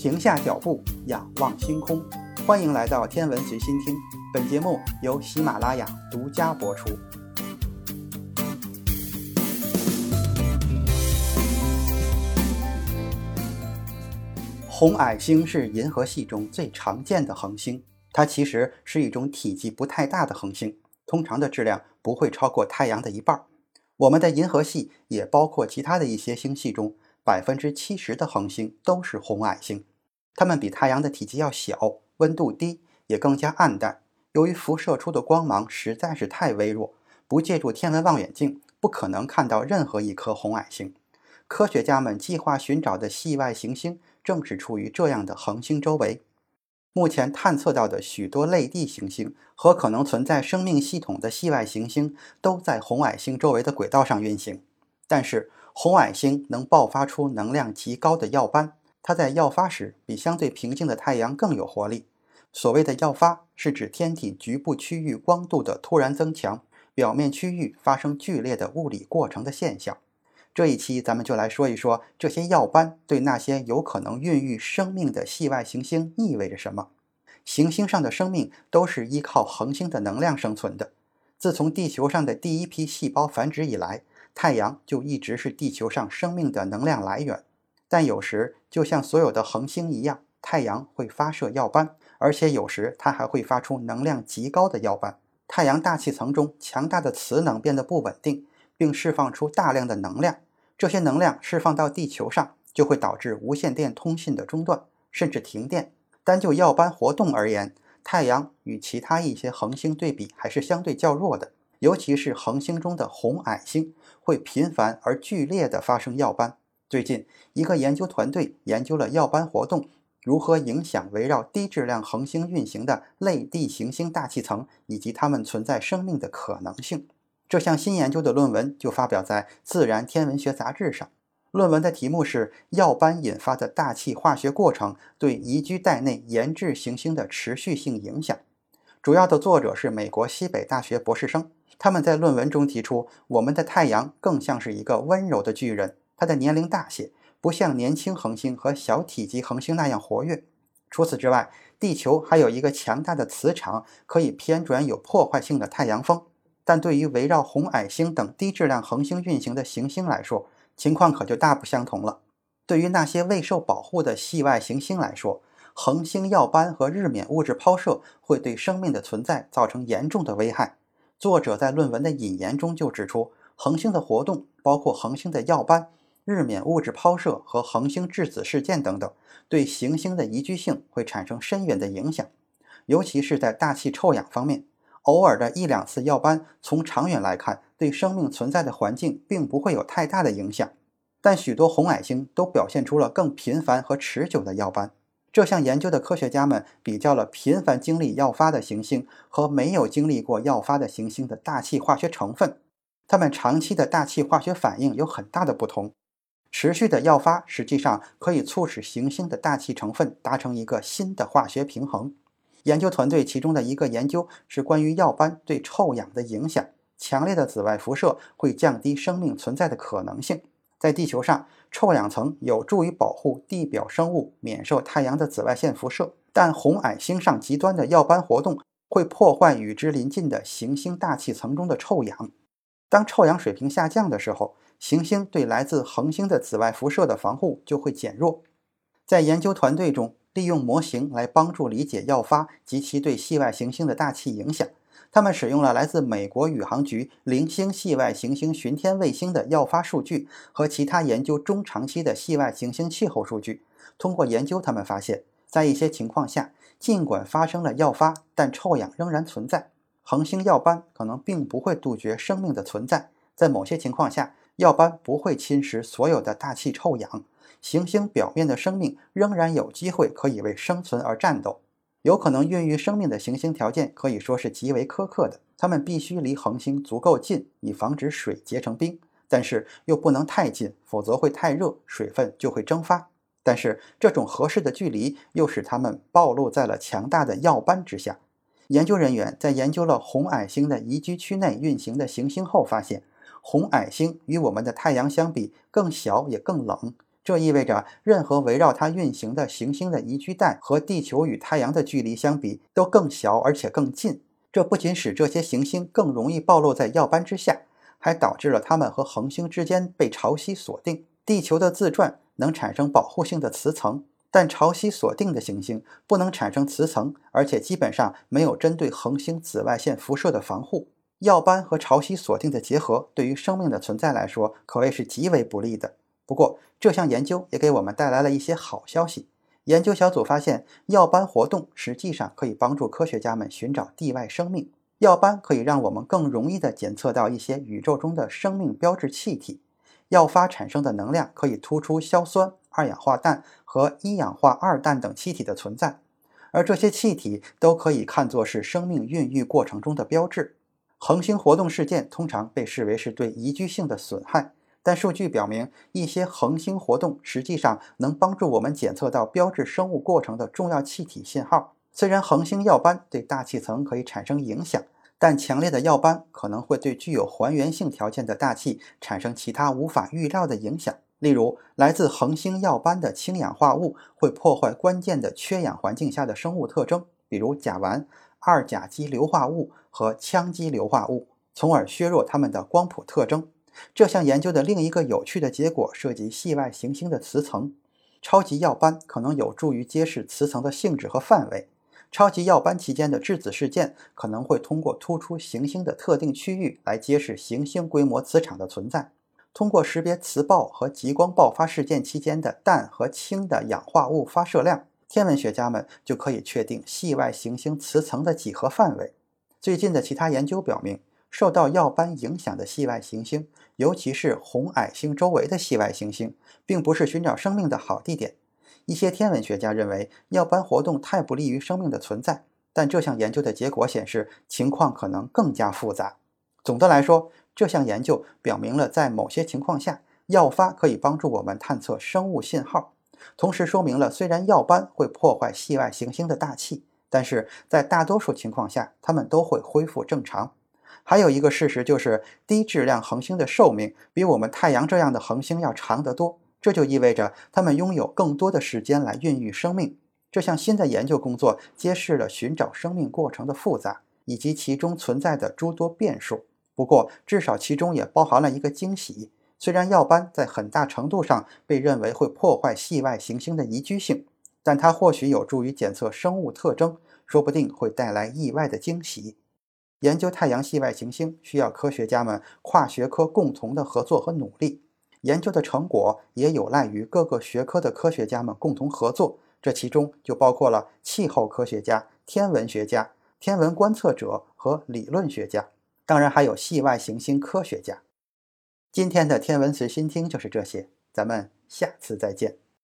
停下脚步，仰望星空。欢迎来到天文随心听，本节目由喜马拉雅独家播出。红矮星是银河系中最常见的恒星，它其实是一种体积不太大的恒星，通常的质量不会超过太阳的一半。我们的银河系也包括其他的一些星系中。百分之七十的恒星都是红矮星，它们比太阳的体积要小，温度低，也更加暗淡。由于辐射出的光芒实在是太微弱，不借助天文望远镜，不可能看到任何一颗红矮星。科学家们计划寻找的系外行星正是处于这样的恒星周围。目前探测到的许多类地行星和可能存在生命系统的系外行星，都在红矮星周围的轨道上运行，但是。红矮星能爆发出能量极高的耀斑，它在耀发时比相对平静的太阳更有活力。所谓的耀发，是指天体局部区域光度的突然增强，表面区域发生剧烈的物理过程的现象。这一期咱们就来说一说这些耀斑对那些有可能孕育生命的系外行星意味着什么。行星上的生命都是依靠恒星的能量生存的。自从地球上的第一批细胞繁殖以来，太阳就一直是地球上生命的能量来源，但有时就像所有的恒星一样，太阳会发射耀斑，而且有时它还会发出能量极高的耀斑。太阳大气层中强大的磁能变得不稳定，并释放出大量的能量。这些能量释放到地球上，就会导致无线电通信的中断，甚至停电。单就耀斑活动而言，太阳与其他一些恒星对比还是相对较弱的。尤其是恒星中的红矮星会频繁而剧烈地发生耀斑。最近，一个研究团队研究了耀斑活动如何影响围绕低质量恒星运行的类地行星大气层以及它们存在生命的可能性。这项新研究的论文就发表在《自然天文学杂志》上。论文的题目是“耀斑引发的大气化学过程对宜居带内研制行星的持续性影响”。主要的作者是美国西北大学博士生。他们在论文中提出，我们的太阳更像是一个温柔的巨人，它的年龄大些，不像年轻恒星和小体积恒星那样活跃。除此之外，地球还有一个强大的磁场，可以偏转有破坏性的太阳风。但对于围绕红矮星等低质量恒星运行的行星来说，情况可就大不相同了。对于那些未受保护的系外行星来说，恒星耀斑和日冕物质抛射会对生命的存在造成严重的危害。作者在论文的引言中就指出，恒星的活动，包括恒星的耀斑、日冕物质抛射和恒星质子事件等等，对行星的宜居性会产生深远的影响，尤其是在大气臭氧方面。偶尔的一两次耀斑，从长远来看，对生命存在的环境并不会有太大的影响。但许多红矮星都表现出了更频繁和持久的耀斑。这项研究的科学家们比较了频繁经历耀发的行星和没有经历过耀发的行星的大气化学成分，它们长期的大气化学反应有很大的不同。持续的耀发实际上可以促使行星的大气成分达成一个新的化学平衡。研究团队其中的一个研究是关于耀斑对臭氧的影响，强烈的紫外辐射会降低生命存在的可能性。在地球上，臭氧层有助于保护地表生物免受太阳的紫外线辐射，但红矮星上极端的耀斑活动会破坏与之邻近的行星大气层中的臭氧。当臭氧水平下降的时候，行星对来自恒星的紫外辐射的防护就会减弱。在研究团队中，利用模型来帮助理解耀发及其对系外行星的大气影响。他们使用了来自美国宇航局零星系外行星巡天卫星的耀发数据和其他研究中长期的系外行星气候数据。通过研究，他们发现，在一些情况下，尽管发生了耀发，但臭氧仍然存在。恒星耀斑可能并不会杜绝生命的存在。在某些情况下，耀斑不会侵蚀所有的大气臭氧，行星表面的生命仍然有机会可以为生存而战斗。有可能孕育生命的行星条件可以说是极为苛刻的，它们必须离恒星足够近，以防止水结成冰，但是又不能太近，否则会太热，水分就会蒸发。但是这种合适的距离又使它们暴露在了强大的耀斑之下。研究人员在研究了红矮星的宜居区内运行的行星后发现，红矮星与我们的太阳相比更小也更冷。这意味着任何围绕它运行的行星的宜居带和地球与太阳的距离相比都更小而且更近。这不仅使这些行星更容易暴露在耀斑之下，还导致了它们和恒星之间被潮汐锁定。地球的自转能产生保护性的磁层，但潮汐锁定的行星不能产生磁层，而且基本上没有针对恒星紫外线辐射的防护。耀斑和潮汐锁定的结合，对于生命的存在来说可谓是极为不利的。不过，这项研究也给我们带来了一些好消息。研究小组发现，耀斑活动实际上可以帮助科学家们寻找地外生命。耀斑可以让我们更容易地检测到一些宇宙中的生命标志气体。耀发产生的能量可以突出硝酸、二氧化氮和一氧化二氮等气体的存在，而这些气体都可以看作是生命孕育过程中的标志。恒星活动事件通常被视为是对宜居性的损害，但数据表明，一些恒星活动实际上能帮助我们检测到标志生物过程的重要气体信号。虽然恒星耀斑对大气层可以产生影响，但强烈的耀斑可能会对具有还原性条件的大气产生其他无法预料的影响。例如，来自恒星耀斑的氢氧化物会破坏关键的缺氧环境下的生物特征，比如甲烷。二甲基硫化物和羟基硫化物，从而削弱它们的光谱特征。这项研究的另一个有趣的结果涉及系外行星的磁层。超级耀斑可能有助于揭示磁层的性质和范围。超级耀斑期间的质子事件可能会通过突出行星的特定区域来揭示行星规模磁场的存在。通过识别磁暴和极光爆发事件期间的氮和氢的氧化物发射量。天文学家们就可以确定系外行星磁层的几何范围。最近的其他研究表明，受到耀斑影响的系外行星，尤其是红矮星周围的系外行星，并不是寻找生命的好地点。一些天文学家认为耀斑活动太不利于生命的存在，但这项研究的结果显示，情况可能更加复杂。总的来说，这项研究表明了在某些情况下，耀发可以帮助我们探测生物信号。同时说明了，虽然耀斑会破坏系外行星的大气，但是在大多数情况下，它们都会恢复正常。还有一个事实就是，低质量恒星的寿命比我们太阳这样的恒星要长得多，这就意味着它们拥有更多的时间来孕育生命。这项新的研究工作揭示了寻找生命过程的复杂，以及其中存在的诸多变数。不过，至少其中也包含了一个惊喜。虽然耀斑在很大程度上被认为会破坏系外行星的宜居性，但它或许有助于检测生物特征，说不定会带来意外的惊喜。研究太阳系外行星需要科学家们跨学科共同的合作和努力，研究的成果也有赖于各个学科的科学家们共同合作。这其中就包括了气候科学家、天文学家、天文观测者和理论学家，当然还有系外行星科学家。今天的天文随心听就是这些，咱们下次再见。